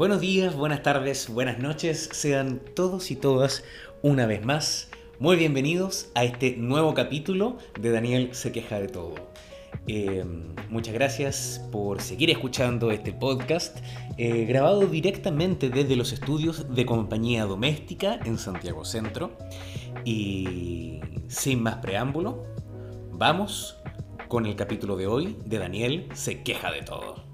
Buenos días, buenas tardes, buenas noches, sean todos y todas una vez más muy bienvenidos a este nuevo capítulo de Daniel se queja de todo. Eh, muchas gracias por seguir escuchando este podcast eh, grabado directamente desde los estudios de Compañía Doméstica en Santiago Centro. Y sin más preámbulo, vamos con el capítulo de hoy de Daniel se queja de todo.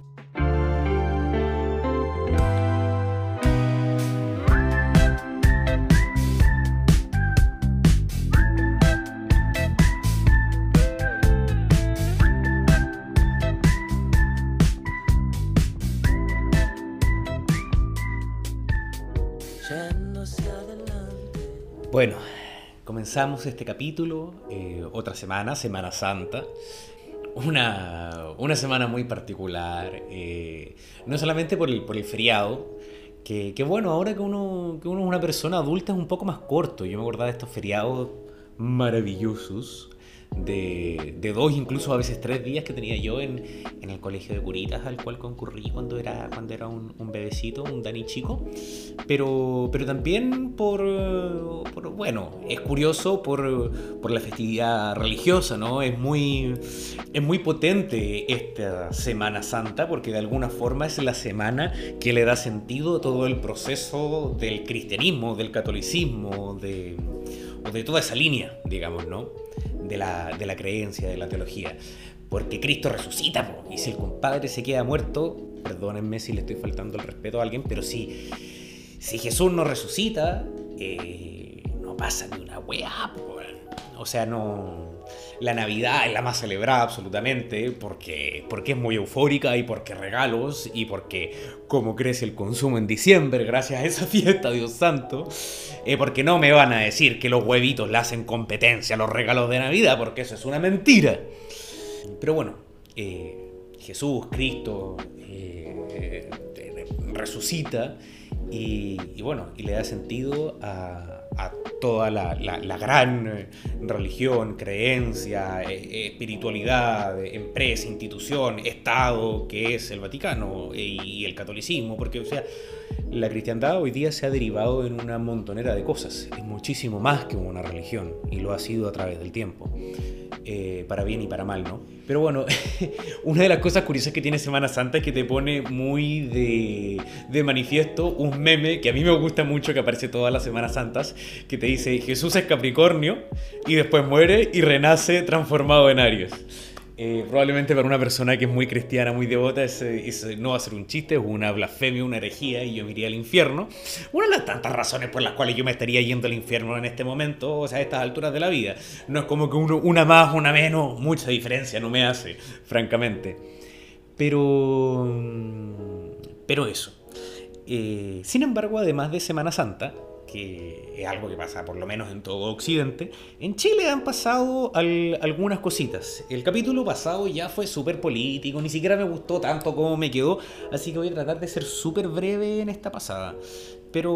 Bueno, comenzamos este capítulo, eh, otra semana, Semana Santa. Una, una semana muy particular, eh, no solamente por el, por el feriado, que, que, bueno, ahora que uno, que uno es una persona adulta es un poco más corto. Yo me acordaba de estos feriados maravillosos de, de, dos, incluso a veces tres días que tenía yo en, en, el colegio de curitas al cual concurrí cuando era, cuando era un, un bebecito, un Dani chico. Pero, pero también por, bueno, es curioso por, por, la festividad religiosa, ¿no? Es muy, es muy potente esta Semana Santa porque de alguna forma es la semana que le da sentido a todo el proceso del cristianismo, del catolicismo, de, de toda esa línea, digamos, ¿no? de la, de la creencia, de la teología. Porque Cristo resucita, y si el compadre se queda muerto, perdónenme si le estoy faltando el respeto a alguien, pero si, si Jesús no resucita, eh, no pasa ni una weá, o sea, no la Navidad es la más celebrada absolutamente porque, porque es muy eufórica y porque regalos y porque como crece el consumo en diciembre gracias a esa fiesta, Dios santo, eh, porque no me van a decir que los huevitos le hacen competencia a los regalos de Navidad porque eso es una mentira. Pero bueno, eh, Jesús, Cristo, eh, resucita y, y, bueno, y le da sentido a, toda la, la, la, gran religión, creencia, espiritualidad, empresa, institución, Estado que es el Vaticano y el catolicismo, porque o sea, la cristiandad hoy día se ha derivado en una montonera de cosas, es muchísimo más que una religión y lo ha sido a través del tiempo. Eh, para bien y para mal, ¿no? Pero bueno, una de las cosas curiosas que tiene Semana Santa es que te pone muy de, de, manifiesto un meme que a mí me gusta mucho, que aparece todas las Semanas Santas, que te dice Jesús es Capricornio y después muere y renace transformado en Aries. Eh, probablemente para una persona que es muy cristiana, muy devota, ese no va a ser un chiste, es una blasfemia, una herejía y yo me iría al infierno. Una de las tantas razones por las cuales yo me estaría yendo al infierno en este momento, o sea, a estas alturas de la vida. No es como que uno, una más, una menos, mucha diferencia no me hace, francamente. Pero... Pero eso. Eh, sin embargo, además de Semana Santa, que es algo que pasa por lo menos en todo Occidente, en Chile han pasado al, algunas cositas. El capítulo pasado ya fue súper político, ni siquiera me gustó tanto como me quedó, así que voy a tratar de ser súper breve en esta pasada. Pero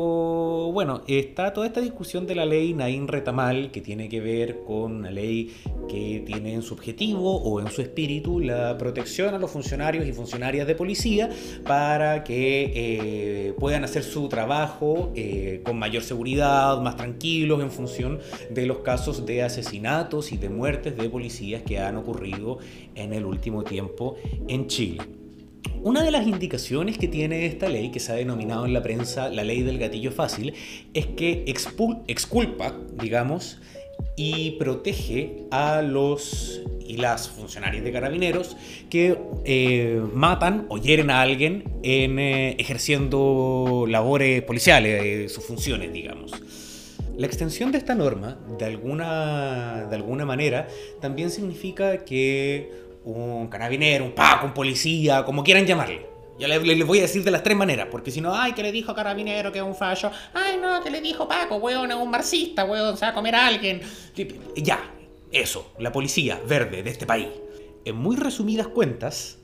bueno, está toda esta discusión de la ley Naín Retamal, que tiene que ver con una ley que tiene en su objetivo o en su espíritu la protección a los funcionarios y funcionarias de policía para que eh, puedan hacer su trabajo eh, con mayor seguridad, más tranquilos en función de los casos de asesinatos y de muertes de policías que han ocurrido en el último tiempo en Chile. Una de las indicaciones que tiene esta ley, que se ha denominado en la prensa la ley del gatillo fácil, es que exculpa, digamos, y protege a los y las funcionarias de carabineros que eh, matan o hieren a alguien en, eh, ejerciendo labores policiales, eh, sus funciones, digamos. La extensión de esta norma, de alguna, de alguna manera, también significa que un carabinero, un paco, un policía, como quieran llamarle. Ya les, les, voy a decir de las tres maneras, porque si no, ay, que le dijo carabinero que es un fallo, ay, no, que le dijo Paco, weón, es un marxista, weón, se va a comer a alguien. Ya, eso, la policía verde de este país. En muy resumidas cuentas,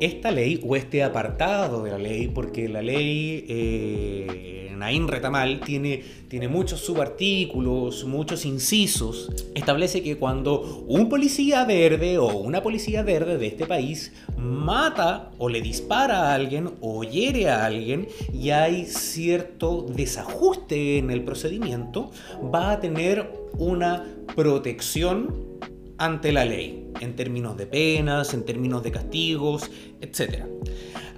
esta ley o este apartado de la ley, porque la ley eh, Naín Retamal tiene, tiene muchos subartículos, muchos incisos, establece que cuando un policía verde o una policía verde de este país mata o le dispara a alguien o hiere a alguien y hay cierto desajuste en el procedimiento, va a tener una protección ante la ley, en términos de penas, en términos de castigos, etc.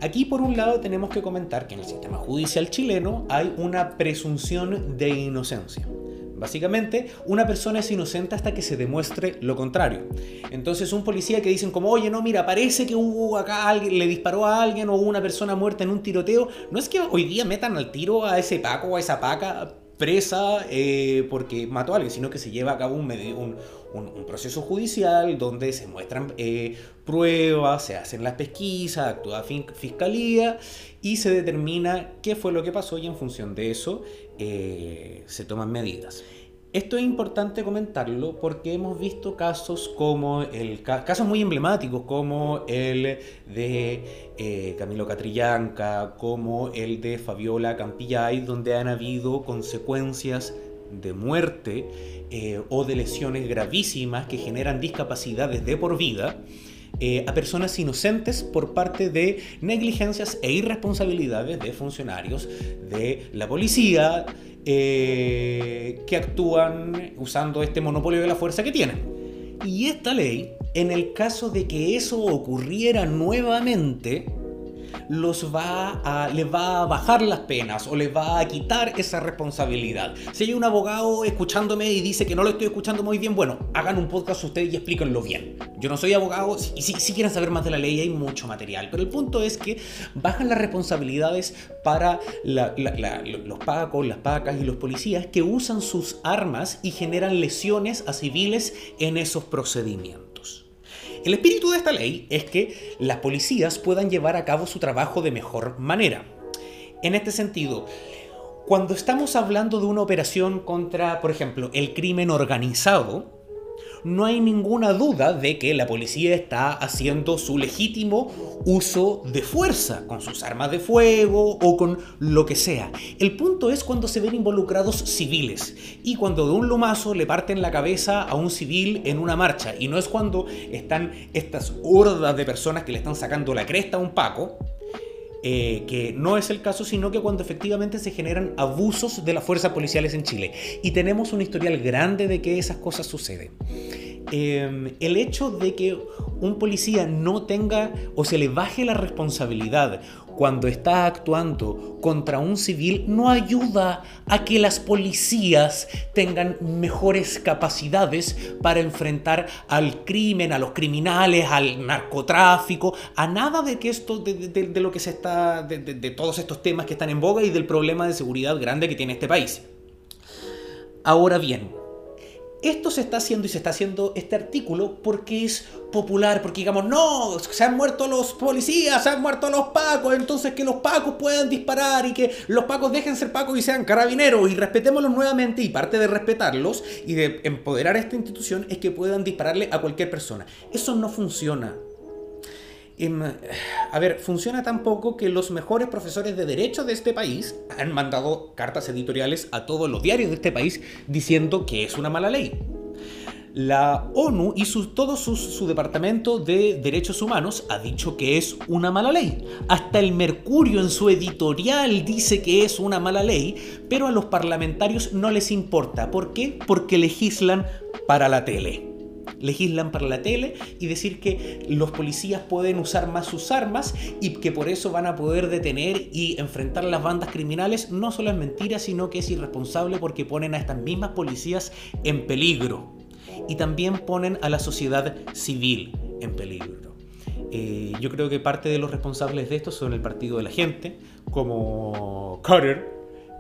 Aquí por un lado tenemos que comentar que en el sistema judicial chileno hay una presunción de inocencia. Básicamente, una persona es inocente hasta que se demuestre lo contrario. Entonces, un policía que dicen como, oye, no, mira, parece que hubo acá alguien, le disparó a alguien o hubo una persona muerta en un tiroteo, no es que hoy día metan al tiro a ese paco o a esa paca presa eh, porque mató a alguien, sino que se lleva a cabo un, proceso judicial donde se muestran eh, pruebas, se hacen las pesquisas, actúa fiscalía y se determina qué fue lo que pasó y en función de eso eh, se toman medidas. Esto es importante comentarlo porque hemos visto casos como el casos muy emblemáticos como el de eh, Camilo Catrillanca, como el de Fabiola Campillay, donde han habido consecuencias de muerte eh, o de lesiones gravísimas que generan discapacidades de por vida. Eh, a personas inocentes por parte de negligencias e irresponsabilidades de funcionarios de la policía, eh, que actúan usando este monopolio de la fuerza que tienen. Y esta ley, en el caso de que eso ocurriera nuevamente, los va a, les va a bajar las penas o les va a quitar esa responsabilidad. Si hay un abogado escuchándome y dice que no lo estoy escuchando muy bien, bueno, hagan un podcast ustedes y explíquenlo bien. Yo no soy abogado y si, si quieren saber más de la ley hay mucho material, pero el punto es que bajan las responsabilidades para los pacos, las pacas y los policías que usan sus armas y generan lesiones a civiles en esos procedimientos. El espíritu de esta ley es que las policías puedan llevar a cabo su trabajo de mejor manera. En este sentido, cuando estamos hablando de una operación contra, por ejemplo, el crimen organizado, no hay ninguna duda de que la policía está haciendo su legítimo uso de fuerza, con sus armas de fuego o con lo que sea. El punto es cuando se ven involucrados civiles y cuando de un lomazo le parten la cabeza a un civil en una marcha. Y no es cuando están estas hordas de personas que le están sacando la cresta a un Paco, eh, que no es el caso, sino que cuando efectivamente se generan abusos de las fuerzas policiales en Chile. Y tenemos un historial grande de que esas cosas suceden. Em, el hecho de que un policía no tenga o se le baje la responsabilidad cuando está actuando contra un civil no ayuda a que las policías tengan mejores capacidades para enfrentar al crimen, a los criminales, al narcotráfico, a nada de que esto, de, lo que se está, de, todos estos temas que están en boga y del problema de seguridad grande que tiene este país. Ahora bien, esto se está haciendo y se está haciendo este artículo porque es popular, porque digamos, no, se han muerto los policías, se han muerto los pacos, entonces que los pacos puedan disparar y que los pacos dejen ser pacos y sean carabineros y respetémoslos nuevamente y parte de respetarlos y de empoderar a esta institución es que puedan dispararle a cualquier persona. Eso no funciona. A ver, funciona tan poco que los mejores profesores de derecho de este país han mandado cartas editoriales a todos los diarios de este país diciendo que es una mala ley. La ONU y todo su, departamento de derechos humanos ha dicho que es una mala ley. Hasta el Mercurio en su editorial dice que es una mala ley, pero a los parlamentarios no les importa. ¿Por qué? Porque legislan para la tele legislan para la tele y decir que los policías pueden usar más sus armas y que por eso van a poder detener y enfrentar las bandas criminales, no solo es mentira, sino que es irresponsable porque ponen a estas mismas policías en peligro y también ponen a la sociedad civil en peligro. Eh, yo creo que parte de los responsables de esto son el partido de la gente, como Carter,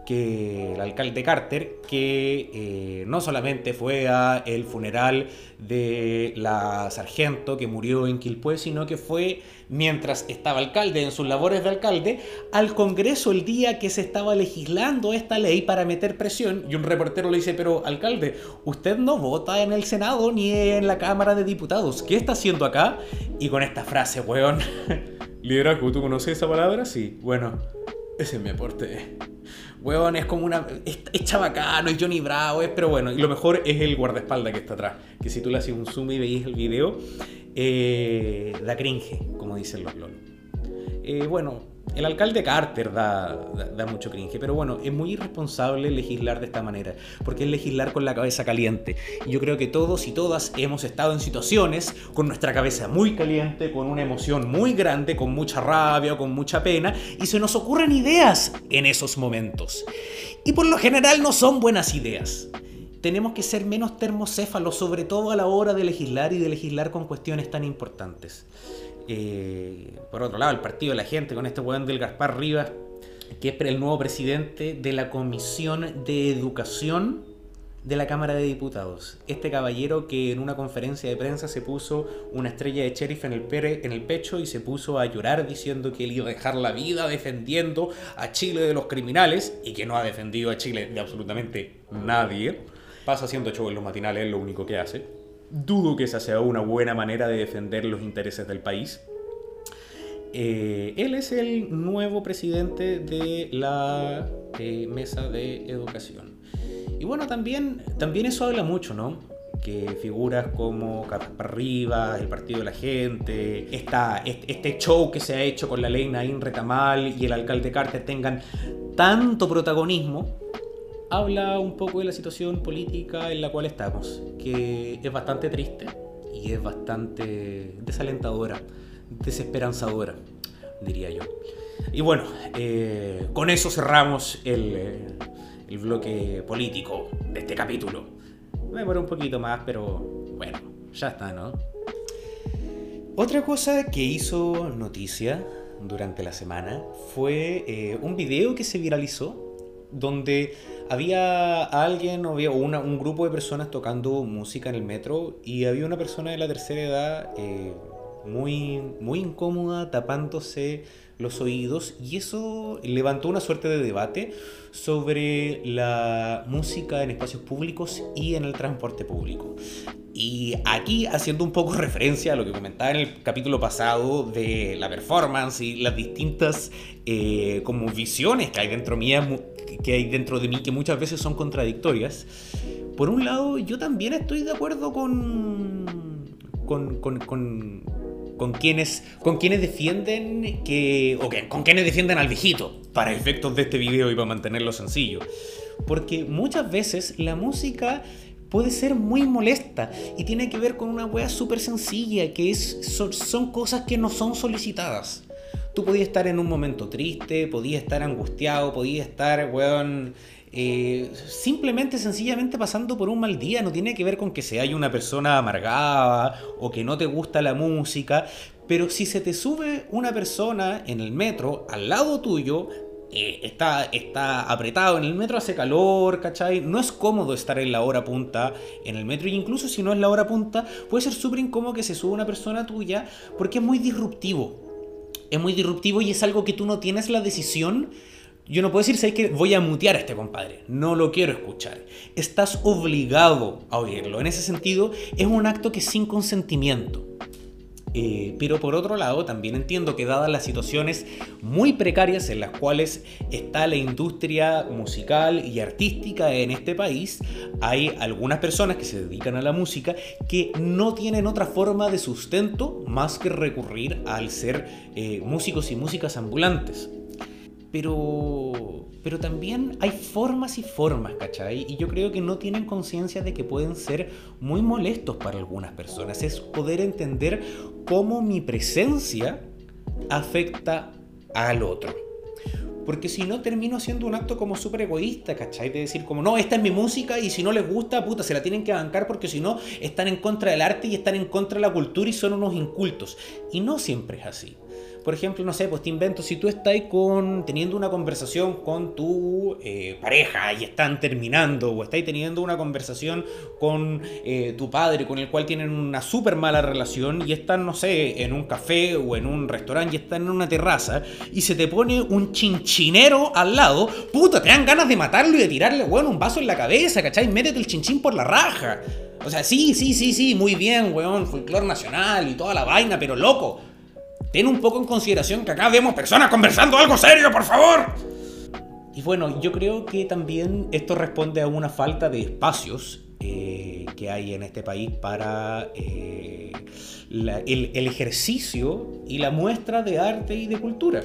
que el alcalde Carter, que eh, no solamente fue a el funeral de la sargento que murió en Quilpué, sino que fue, mientras estaba alcalde en sus labores de alcalde, al Congreso el día que se estaba legislando esta ley para meter presión, y un reportero le dice, pero alcalde, usted no vota en el Senado ni en la Cámara de Diputados, ¿qué está haciendo acá? Y con esta frase, weón... Liderazgo, ¿tú conoces esa palabra? Sí. Bueno, ese es mi aporte. Weón, es como una. Es, es chabacano, es Johnny Bravo, es, pero bueno, y lo mejor es el guardaespaldas que está atrás. Que si tú le haces un zoom y veis el video, eh, da cringe, como dicen los LOL. Eh, bueno, el alcalde Carter da, da, mucho cringe, pero bueno, es muy irresponsable legislar de esta manera, porque es legislar con la cabeza caliente. Y yo creo que todos y todas hemos estado en situaciones con nuestra cabeza muy caliente, con una emoción muy grande, con mucha rabia con mucha pena, y se nos ocurren ideas en esos momentos. Y por lo general no son buenas ideas. Tenemos que ser menos termocéfalos, sobre todo a la hora de legislar y de legislar con cuestiones tan importantes. Eh, por otro lado, el partido de la gente con este weón del Gaspar Rivas, que es el nuevo presidente de la Comisión de Educación de la Cámara de Diputados. Este caballero que en una conferencia de prensa se puso una estrella de sheriff en el, en el pecho y se puso a llorar diciendo que él iba a dejar la vida defendiendo a Chile de los criminales y que no ha defendido a Chile de absolutamente nadie. Pasa haciendo show en los matinales, es lo único que hace. Dudo que esa sea una buena manera de defender los intereses del país. Eh, él es el nuevo presidente de la eh, mesa de educación. Y bueno, también, también eso habla mucho, ¿no? Que figuras como Caspar Rivas, el Partido de la Gente, esta, este show que se ha hecho con la ley Naín Retamal y el alcalde Carter tengan tanto protagonismo habla un poco de la situación política en la cual estamos, que es bastante triste y es bastante desalentadora, desesperanzadora, diría yo. Y bueno, eh, con eso cerramos el, eh, el, bloque político de este capítulo. Me demoré un poquito más, pero bueno, ya está, ¿no? Otra cosa que hizo noticia durante la semana fue eh, un video que se viralizó donde había alguien o había un grupo de personas tocando música en el metro y había una persona de la tercera edad eh, muy, muy incómoda tapándose los oídos y eso levantó una suerte de debate sobre la música en espacios públicos y en el transporte público. Y aquí haciendo un poco referencia a lo que comentaba en el capítulo pasado de la performance y las distintas eh, como visiones que hay dentro mía, que hay dentro de mí que muchas veces son contradictorias. Por un lado, yo también estoy de acuerdo con, con, con, con con quienes, con quienes defienden que, o con quienes defienden al viejito, para efectos de este video y para mantenerlo sencillo. Porque muchas veces la música puede ser muy molesta y tiene que ver con una wea súper sencilla, que es, son, cosas que no son solicitadas. Tú podías estar en un momento triste, podías estar angustiado, podías estar, weón, eh, simplemente, sencillamente pasando por un mal día. No tiene que ver con que se haya una persona amargada o que no te gusta la música. Pero si se te sube una persona en el metro al lado tuyo, eh, está, está apretado en el metro, hace calor, ¿cachai? No es cómodo estar en la hora punta en el metro, y incluso si no es la hora punta, puede ser súper incómodo que se suba una persona tuya porque es muy disruptivo. Es muy disruptivo y es algo que tú no tienes la decisión yo no puedo decir, ¿sabes que Voy a mutear a este compadre. No lo quiero escuchar. Estás obligado a oírlo. En ese sentido, es un acto que sin consentimiento. Eh, pero por otro lado, también entiendo que dadas las situaciones muy precarias en las cuales está la industria musical y artística en este país, hay algunas personas que se dedican a la música que no tienen otra forma de sustento más que recurrir al ser eh, músicos y músicas ambulantes. Pero, pero también hay formas y formas, ¿cachai? Y yo creo que no tienen conciencia de que pueden ser muy molestos para algunas personas. Es poder entender cómo mi presencia afecta al otro. Porque si no, termino haciendo un acto como súper egoísta, ¿cachai? De decir como, no, esta es mi música y si no les gusta, puta, se la tienen que bancar porque si no, están en contra del arte y están en contra de la cultura y son unos incultos. Y no siempre es así por ejemplo, no sé, pues te invento, si tú estás con, teniendo una conversación con tu eh, pareja y están terminando, o estás teniendo una conversación con eh, tu padre con el cual tienen una súper mala relación y están, no sé, en un café o en un restaurante y están en una terraza y se te pone un chinchinero al lado, puta, te dan ganas de matarlo y de tirarle, bueno, un vaso en la cabeza, ¿cachai? Métete el chinchín por la raja. O sea, sí, sí, sí, sí, muy bien, weón, folclor nacional y toda la vaina, pero loco, ten un poco en consideración que acá vemos personas conversando algo serio, por favor. Y bueno, yo creo que también esto responde a una falta de espacios eh, que hay en este país para eh, el, ejercicio y la muestra de arte y de cultura.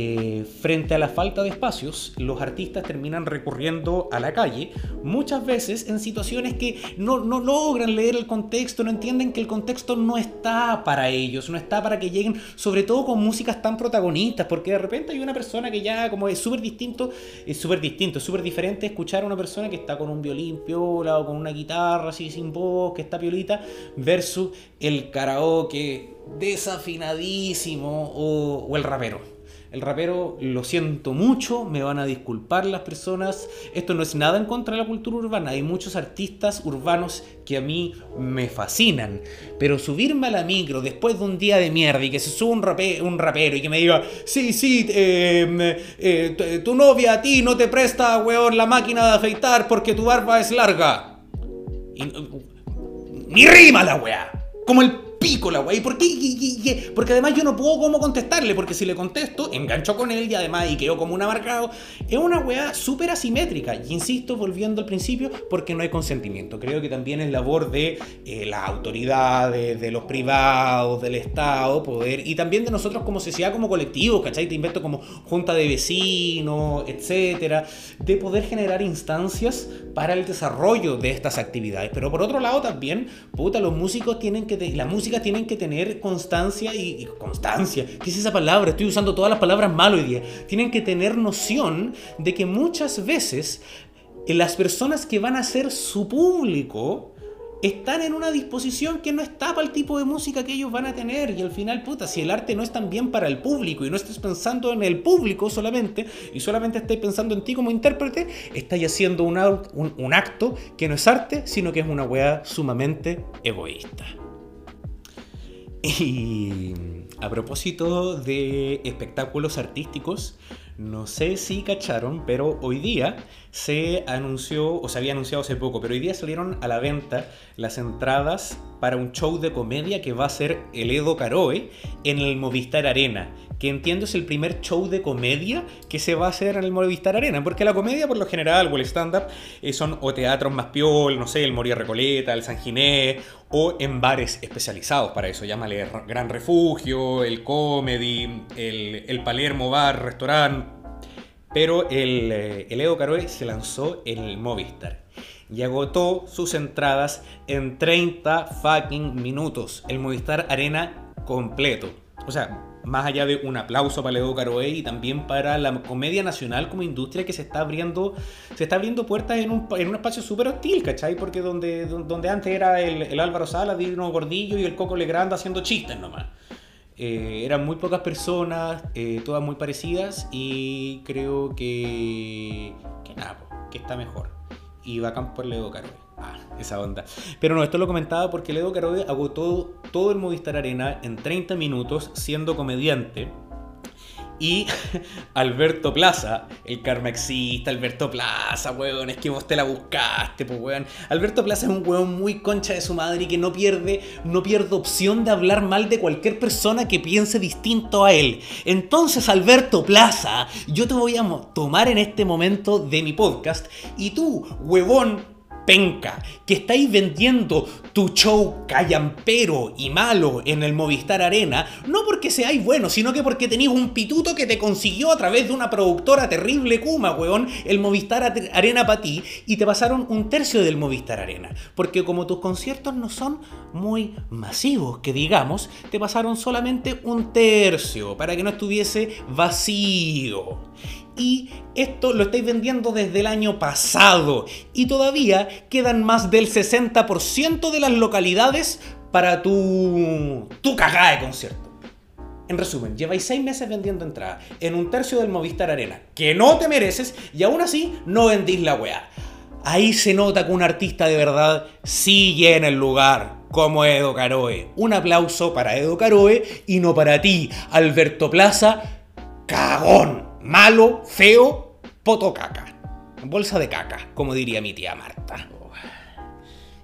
Eh, frente a la falta de espacios, los artistas terminan recurriendo a la calle, muchas veces en situaciones que no, no, logran leer el contexto, no entienden que el contexto no está para ellos, no está para que lleguen, sobre todo con músicas tan protagonistas, porque de repente hay una persona que ya como es súper distinto, es súper distinto, es súper diferente escuchar a una persona que está con un violín piola o con una guitarra sin voz, que está piolita, versus el karaoke desafinadísimo o, el rapero. El rapero, lo siento mucho, me van a disculpar las personas. Esto no es nada en contra de la cultura urbana. Hay muchos artistas urbanos que a mí me fascinan. Pero subirme a la micro después de un día de mierda y que se suba un, rapero y que me diga, sí, sí, eh, eh, tu novia a ti no te presta, weón, la máquina de afeitar porque tu barba es larga. Ni rima la weá. Como el la wey. ¿Por qué? Porque además yo no puedo cómo contestarle, porque si le contesto, engancho con él y además y quedo como un amarcado. Es una weá súper asimétrica. Y insisto, volviendo al principio, porque no hay consentimiento. Creo que también es labor de eh, las autoridades, de los privados, del Estado, poder, y también de nosotros como sociedad, como colectivo, ¿cachai? Te invento como junta de vecinos, etcétera, de poder generar instancias para el desarrollo de estas actividades. Pero por otro lado también, puta, los músicos tienen que, la música tienen que tener constancia y, constancia. ¿Qué es esa palabra? Estoy usando todas las palabras mal hoy día. Tienen que tener noción de que muchas veces eh, las personas que van a ser su público están en una disposición que no está para el tipo de música que ellos van a tener. Y al final, puta, si el arte no es tan bien para el público y no estás pensando en el público solamente, y solamente estás pensando en ti como intérprete, estás haciendo un, acto que no es arte, sino que es una weá sumamente egoísta. Y a propósito de espectáculos artísticos, no sé si cacharon, pero hoy día se anunció, o se había anunciado hace poco, pero hoy día salieron a la venta las entradas para un show de comedia que va a ser el Edo Caroe en el Movistar Arena, que entiendo es el primer show de comedia que se va a hacer en el Movistar Arena, porque la comedia por lo general o el stand-up eh, son o teatros más piol, no sé, el Moria Recoleta, el San Ginés, o en bares especializados para eso, llámale Gran Refugio, el Comedy, el, Palermo Bar, Restaurante, pero el, eh, el Edo Caroe se lanzó en el Movistar y agotó sus entradas en 30 fucking minutos. El Movistar Arena completo. O sea, más allá de un aplauso para Leo Caroe y también para la comedia nacional como industria que se está abriendo, se está abriendo puertas en un, en un espacio súper hostil, ¿cachai? Porque donde, donde antes era el, el Álvaro Sala, Dino Gordillo y el Coco Legrand haciendo chistes nomás. Eh, eran muy pocas personas, eh, todas muy parecidas y creo que, que nada, que está mejor. Y bacán por Leo Caroe. Esa onda. Pero no, esto lo comentaba porque Ledo Caroe agotó todo el Movistar Arena en 30 minutos siendo comediante. Y Alberto Plaza, el carmexista, Alberto Plaza, weón, es que vos te la buscaste, pues weón. Alberto Plaza es un weón muy concha de su madre y que no pierde, no pierde opción de hablar mal de cualquier persona que piense distinto a él. Entonces, Alberto Plaza, yo te voy a tomar en este momento de mi podcast y tú, huevón penca, que estáis vendiendo tu show callampero y malo en el Movistar Arena, no porque seáis buenos, sino que porque tenéis un pituto que te consiguió a través de una productora terrible Kuma, weón, el Movistar Arena para ti, y te pasaron un tercio del Movistar Arena. Porque como tus conciertos no son muy masivos, que digamos, te pasaron solamente un tercio para que no estuviese vacío y esto lo estáis vendiendo desde el año pasado y todavía quedan más del 60% de las localidades para tu, tu cagada de concierto. En resumen, lleváis seis meses vendiendo entradas en un tercio del Movistar Arena, que no te mereces y aún así no vendís la weá. Ahí se nota que un artista de verdad sigue en el lugar, como Edo Caroe. Un aplauso para Edo Caroe y no para ti, Alberto Plaza, cagón malo, feo, poto caca. Bolsa de caca, como diría mi tía Marta.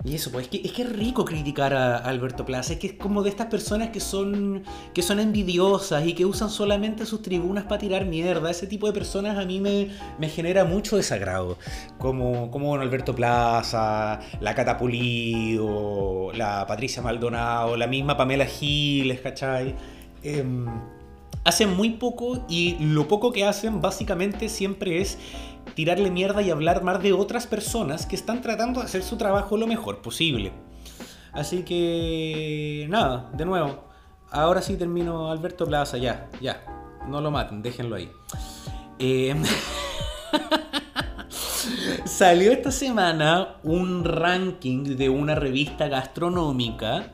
Y eso, pues es que, es que rico criticar a, Alberto Plaza, es que es como de estas personas que son, que son envidiosas y que usan solamente sus tribunas para tirar mierda. Ese tipo de personas a mí me, me genera mucho desagrado. Como, como Alberto Plaza, la Catapulido, la Patricia Maldonado, la misma Pamela Giles, ¿cachai? Em, hacen muy poco y lo poco que hacen básicamente siempre es tirarle mierda y hablar más de otras personas que están tratando de hacer su trabajo lo mejor posible. Así que nada, de nuevo, ahora sí termino Alberto Plaza, ya, ya, no lo maten, déjenlo ahí. Eh, salió esta semana un ranking de una revista gastronómica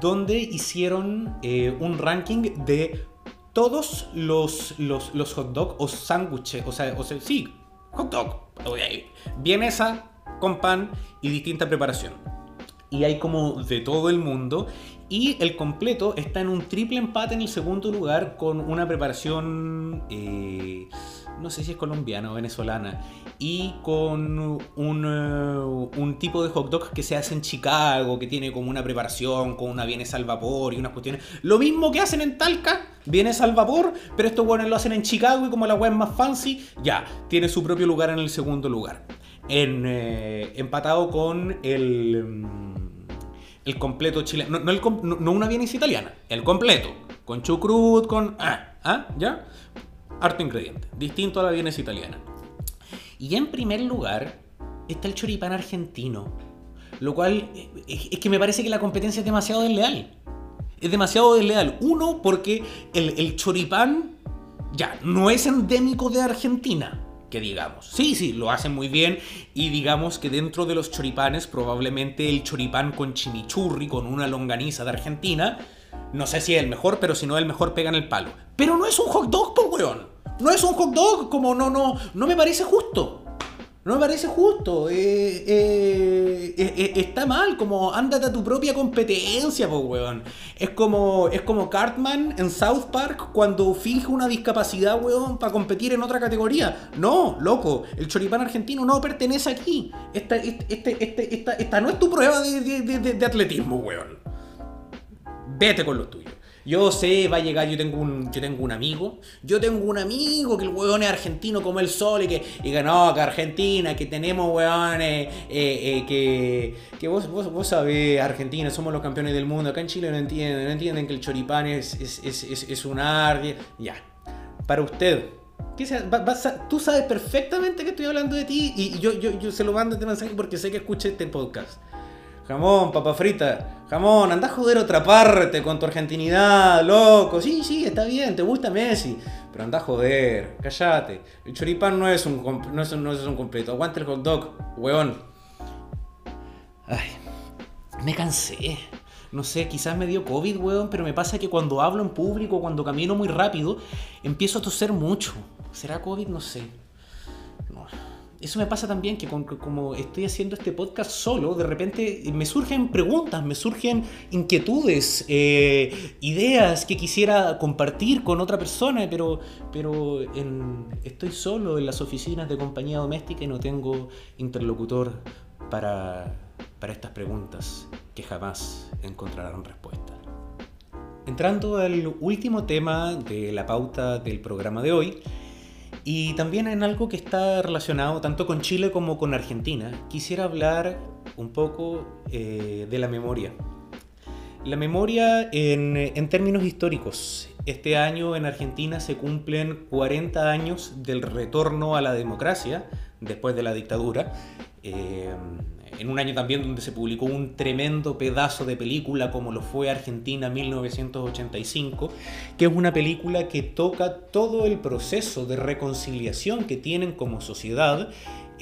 donde hicieron eh, un ranking de todos los, los, los hot dog o sándwiches, o sea, o sea, sí, hot dog, esa con pan y distinta preparación. Y hay como de todo el mundo. Y el completo está en un triple empate en el segundo lugar con una preparación... Eh, no sé si es colombiana o venezolana, y con un, eh, un, tipo de hot dog que se hace en Chicago, que tiene como una preparación, con una vienes al vapor y unas cuestiones. Lo mismo que hacen en Talca, vienes al vapor, pero estos buenos lo hacen en Chicago y como la web es más fancy, ya, tiene su propio lugar en el segundo lugar. En, eh, empatado con el, mm, el completo chileno. No, no, una vienes italiana, el completo. Con chucrut, con... Ah, ¿ah? ¿Ya? Harto ingrediente, distinto a la vienes italiana. Y en primer lugar está el choripán argentino, lo cual es que me parece que la competencia es demasiado desleal. Es demasiado desleal. Uno, porque el, el choripán ya no es endémico de Argentina que digamos. Sí, sí, lo hacen muy bien y digamos que dentro de los choripanes probablemente el choripán con chimichurri, con una longaniza de Argentina, no sé si es el mejor, pero si no es el mejor pegan el palo. Pero no es un hot dog, weón. No es un hot dog, como no, no, no me parece justo. No me parece justo. Eh, eh, eh, está mal, como ándate a tu propia competencia, po weón. Es como, es como Cartman en South Park cuando finge una discapacidad, weón, para competir en otra categoría. No, loco, el choripán argentino no pertenece aquí. Esta, este, este, esta, esta, no es tu prueba de, de, de atletismo, weón vete con lo tuyo. Yo sé, va a llegar, yo tengo un, yo tengo un amigo, yo tengo un amigo que el weón es argentino como el sol y que, y que no, que Argentina, que tenemos weones, eh, eh, que, que vos, vos, vos, sabés, Argentina, somos los campeones del mundo, acá en Chile no entienden, no entienden que el choripán es, es, es, es un arte, ya, para usted, ¿qué tú sabes perfectamente que estoy hablando de ti y yo, yo, yo se lo mando este mensaje porque sé que escuché este podcast. Jamón, papa frita. Jamón, anda a joder otra parte con tu argentinidad, loco. Sí, sí, está bien, te gusta Messi. Pero anda a joder, cállate. El choripán no es un, no es, no es un completo. Aguanta el hot dog, weón. Ay, me cansé. No sé, quizás me dio COVID, weón, pero me pasa que cuando hablo en público, cuando camino muy rápido, empiezo a toser mucho. ¿Será COVID? No sé. Eso me pasa también que como estoy haciendo este podcast solo, de repente me surgen preguntas, me surgen inquietudes, eh, ideas que quisiera compartir con otra persona, pero, pero estoy solo en las oficinas de compañía doméstica y no tengo interlocutor para, para estas preguntas que jamás encontrarán respuesta. Entrando al último tema de la pauta del programa de hoy, y también en algo que está relacionado tanto con Chile como con Argentina, quisiera hablar un poco eh, de la memoria. La memoria en, en, términos históricos. Este año en Argentina se cumplen 40 años del retorno a la democracia después de la dictadura. Eh, en un año también donde se publicó un tremendo pedazo de película como lo fue Argentina 1985, que es una película que toca todo el proceso de reconciliación que tienen como sociedad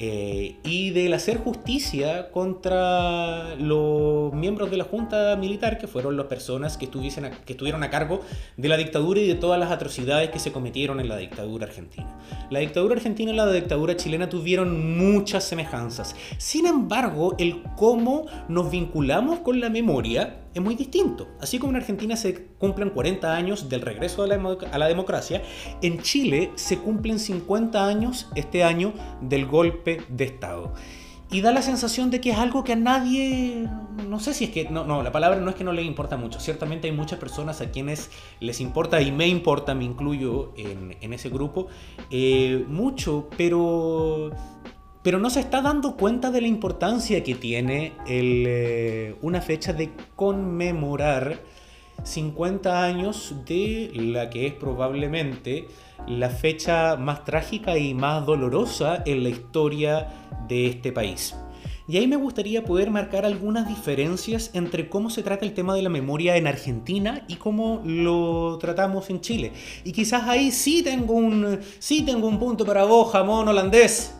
eh, y del hacer justicia contra los miembros de la Junta Militar, que fueron las personas que, estuviesen que estuvieron a cargo de la dictadura y de todas las atrocidades que se cometieron en la dictadura argentina. La dictadura argentina y la dictadura chilena tuvieron muchas semejanzas. Sin embargo, el cómo nos vinculamos con la memoria es muy distinto. Así como en Argentina se cumplen 40 años del regreso a la, democracia, en Chile se cumplen 50 años este año del golpe de Estado. y da la sensación de que es algo que a nadie, no sé si es que, no, no, la palabra no es que no le importa mucho, ciertamente hay muchas personas a quienes les importa y me importa, me incluyo en, en ese grupo, eh, mucho, pero, pero no se está dando cuenta de la importancia que tiene eh, una fecha de conmemorar 50 años de la que es probablemente la fecha más trágica y más dolorosa en la historia de este país. Y ahí me gustaría poder marcar algunas diferencias entre cómo se trata el tema de la memoria en Argentina y cómo lo tratamos en Chile. Y quizás ahí sí tengo un, sí tengo un punto para vos, jamón holandés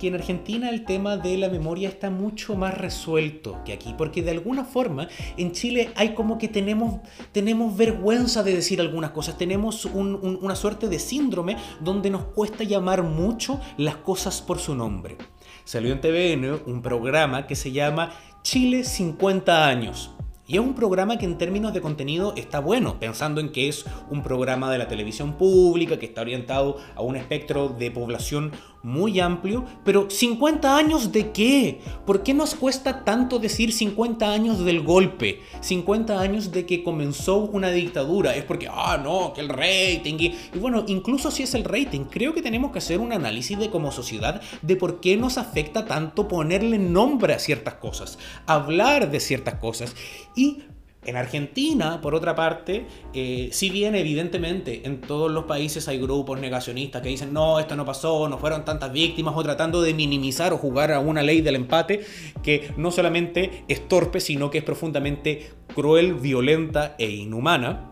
que en Argentina el tema de la memoria está mucho más resuelto que aquí, porque de alguna forma en Chile hay como que tenemos, tenemos vergüenza de decir algunas cosas, tenemos una suerte de síndrome donde nos cuesta llamar mucho las cosas por su nombre. Salió en TVN un programa que se llama Chile 50 años. Y es un programa que en términos de contenido está bueno, pensando en que es un programa de la televisión pública, que está orientado a un espectro de población muy amplio, pero 50 años de qué? ¿Por qué nos cuesta tanto decir 50 años del golpe? 50 años de que comenzó una dictadura. Es porque, ah, no, que el rating. Y, y, bueno, incluso si es el rating, creo que tenemos que hacer un análisis de como sociedad de por qué nos afecta tanto ponerle nombre a ciertas cosas, hablar de ciertas cosas. Y en Argentina, por otra parte, eh, si bien evidentemente en todos los países hay grupos negacionistas que dicen no, esto no pasó, no fueron tantas víctimas, o tratando de minimizar o jugar a una ley del empate que no solamente es torpe, sino que es profundamente cruel, violenta e inhumana,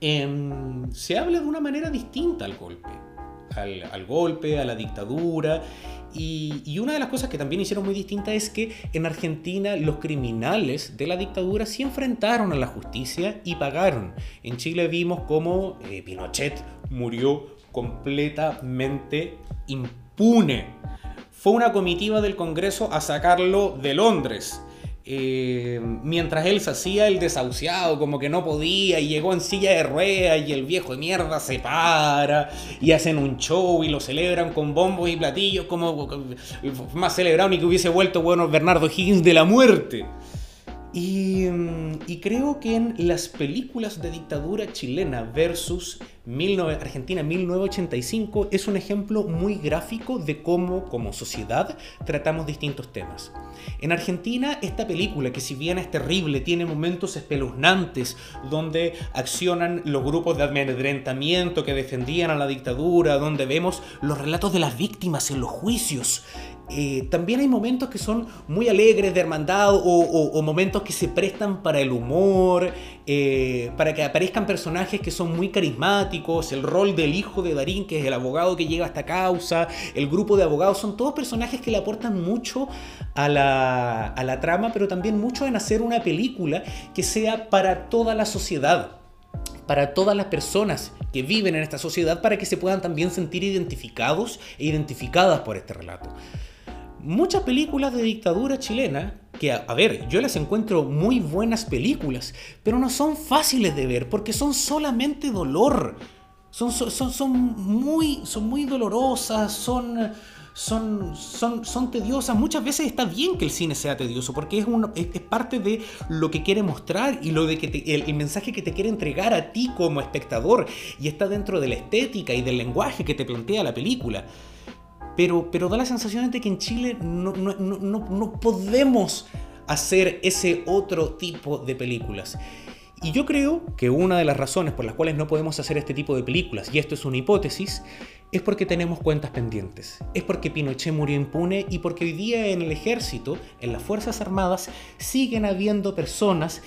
em, se habla de una manera distinta al golpe. Al, al golpe, a la dictadura y, una de las cosas que también hicieron muy distinta es que en Argentina los criminales de la dictadura sí enfrentaron a la justicia y pagaron. En Chile vimos cómo eh, Pinochet murió completamente impune. Fue una comitiva del Congreso a sacarlo de Londres. Eh, mientras él se hacía el desahuciado, como que no podía, y llegó en silla de ruedas, y el viejo de mierda se para, y hacen un show y lo celebran con bombos y platillos, como más celebrado ni que hubiese vuelto bueno Bernardo Higgins de la muerte. Y, creo que en las películas de dictadura chilena versus Argentina 1985 es un ejemplo muy gráfico de cómo como sociedad tratamos distintos temas. En Argentina esta película, que si bien es terrible, tiene momentos espeluznantes donde accionan los grupos de amedrentamiento que defendían a la dictadura, donde vemos los relatos de las víctimas en los juicios, eh, también hay momentos que son muy alegres de hermandad o, momentos que se prestan para el humor, eh, para que aparezcan personajes que son muy carismáticos, el rol del hijo de Darín, que es el abogado que llega a esta causa, el grupo de abogados, son todos personajes que le aportan mucho a la, a la trama, pero también mucho en hacer una película que sea para toda la sociedad para todas las personas que viven en esta sociedad para que se puedan también sentir identificados e identificadas por este relato muchas películas de dictadura chilena, que a, ver, yo les encuentro muy buenas películas, pero no son fáciles de ver porque son solamente dolor. Son, son, son, muy, son muy dolorosas, son, son, son, son tediosas. Muchas veces está bien que el cine sea tedioso porque es, es, parte de lo que quiere mostrar y lo de que el, el, mensaje que te quiere entregar a ti como espectador. Y está dentro de la estética y del lenguaje que te plantea la película pero, pero da la sensación de que en Chile no, no, no, no podemos hacer ese otro tipo de películas. Y yo creo que una de las razones por las cuales no podemos hacer este tipo de películas, y esto es una hipótesis, es porque tenemos cuentas pendientes. Es porque Pinochet murió impune y porque hoy día en el ejército, en las Fuerzas Armadas, siguen habiendo personas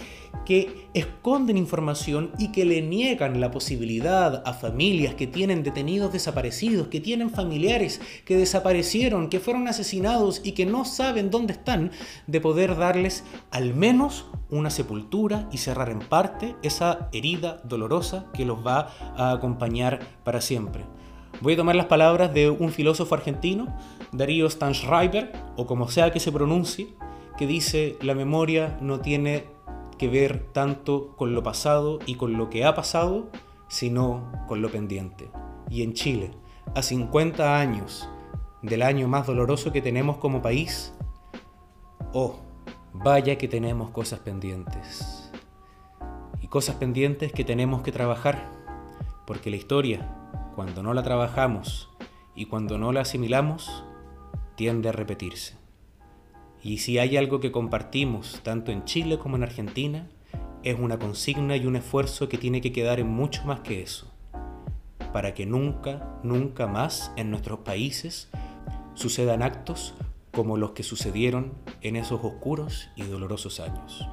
que esconden información y que le niegan la posibilidad a familias que tienen detenidos desaparecidos, que tienen familiares que desaparecieron, que fueron asesinados y que no saben dónde están, de poder darles al menos una sepultura y cerrar en parte esa herida dolorosa que los va a acompañar para siempre. Voy a tomar las palabras de un filósofo argentino, Darío Stanschreiber, o como sea que se pronuncie, que dice, la memoria no tiene que ver tanto con lo pasado y con lo que ha pasado, sino con lo pendiente. Y en Chile, a 50 años del año más doloroso que tenemos como país, Oh, vaya que tenemos cosas pendientes. Y cosas pendientes que tenemos que trabajar, porque la historia, cuando no la trabajamos y cuando no la asimilamos, tiende a repetirse. Y si hay algo que compartimos, tanto en Chile como en Argentina, es una consigna y un esfuerzo que tiene que quedar en mucho más que eso, para que nunca, nunca más en nuestros países sucedan actos como los que sucedieron en esos oscuros y dolorosos años.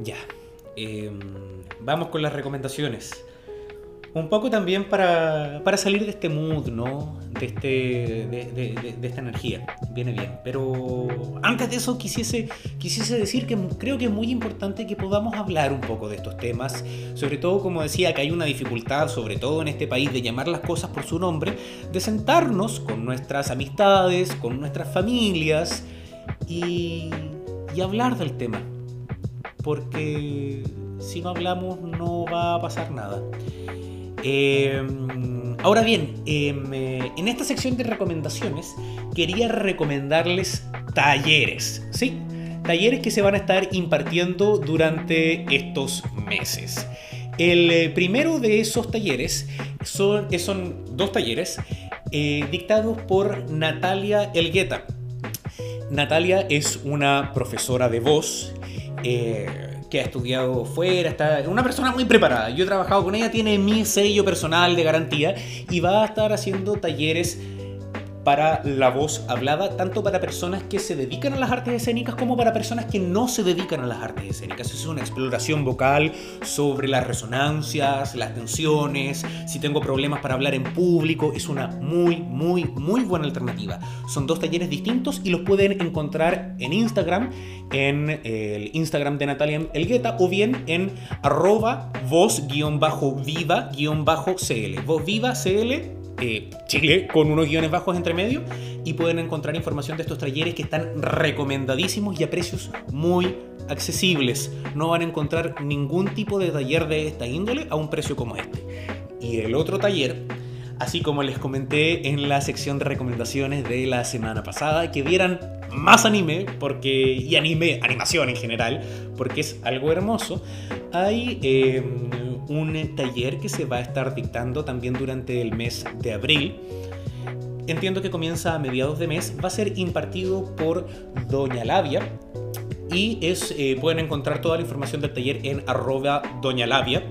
Ya, em, vamos con las recomendaciones. Un poco también para, salir de este mood, ¿no? De, este, de, esta energía. Viene bien. Pero antes de eso quisiese, quisiese decir que creo que es muy importante que podamos hablar un poco de estos temas. Sobre todo, como decía, que hay una dificultad, sobre todo en este país, de llamar las cosas por su nombre. De sentarnos con nuestras amistades, con nuestras familias y, y hablar del tema. Porque si no hablamos no va a pasar nada. Em, ahora bien, em, eh, en esta sección de recomendaciones quería recomendarles talleres, ¿sí? Talleres que se van a estar impartiendo durante estos meses. El eh, primero de esos talleres son, son dos talleres eh, dictados por Natalia Elgueta. Natalia es una profesora de voz que ha estudiado fuera, está una persona muy preparada. Yo he trabajado con ella, tiene mi sello personal de garantía y va a estar haciendo talleres para la voz hablada, tanto para personas que se dedican a las artes escénicas como para personas que no se dedican a las artes escénicas. Es una exploración vocal sobre las resonancias, las tensiones, si tengo problemas para hablar en público, es una muy, muy, muy buena alternativa. Son dos talleres distintos y los pueden encontrar en Instagram, en el Instagram de Natalia Elgueta o bien en arroba voz-viva-cl. Voz viva CL eh, Chile con unos guiones bajos entre medio y pueden encontrar información de estos talleres que están recomendadísimos y a precios muy accesibles. No van a encontrar ningún tipo de taller de esta índole a un precio como este. Y el otro taller, así como les comenté en la sección de recomendaciones de la semana pasada, que vieran más anime porque y anime, animación en general, porque es algo hermoso. Hay eh, un taller que se va a estar dictando también durante el mes de abril. Entiendo que comienza a mediados de mes. Va a ser impartido por Doña Labia. Y es, eh, pueden encontrar toda la información del taller en arroba Doña Labia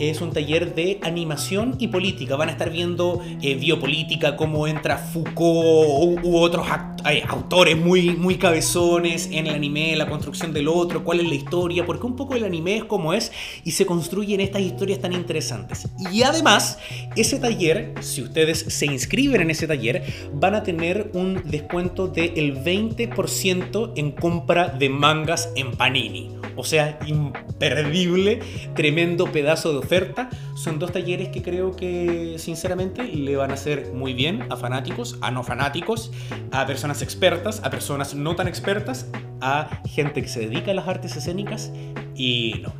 es un taller de animación y política. Van a estar viendo eh, biopolítica, cómo entra Foucault u, otros eh, autores muy, muy cabezones en el anime, la construcción del otro, cuál es la historia, porque un poco el anime es como es y se construyen estas historias tan interesantes. Y además, ese taller, si ustedes se inscriben en ese taller, van a tener un descuento del 20% en compra de mangas en Panini. O sea, imperdible, tremendo pedazo de oferta. Son dos talleres que creo que sinceramente le van a hacer muy bien a fanáticos, a no fanáticos, a personas expertas, a personas no tan expertas, a gente que se dedica a las artes escénicas y no.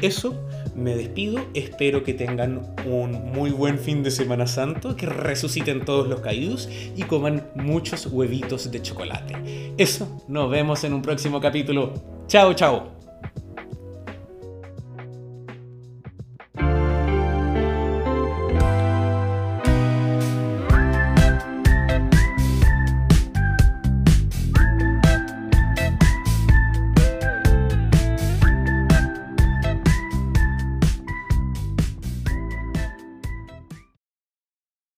Eso, me despido, espero que tengan un muy buen fin de Semana Santo, que resuciten todos los caídos y coman muchos huevitos de chocolate. Eso, nos vemos en un próximo capítulo. Chao, chao.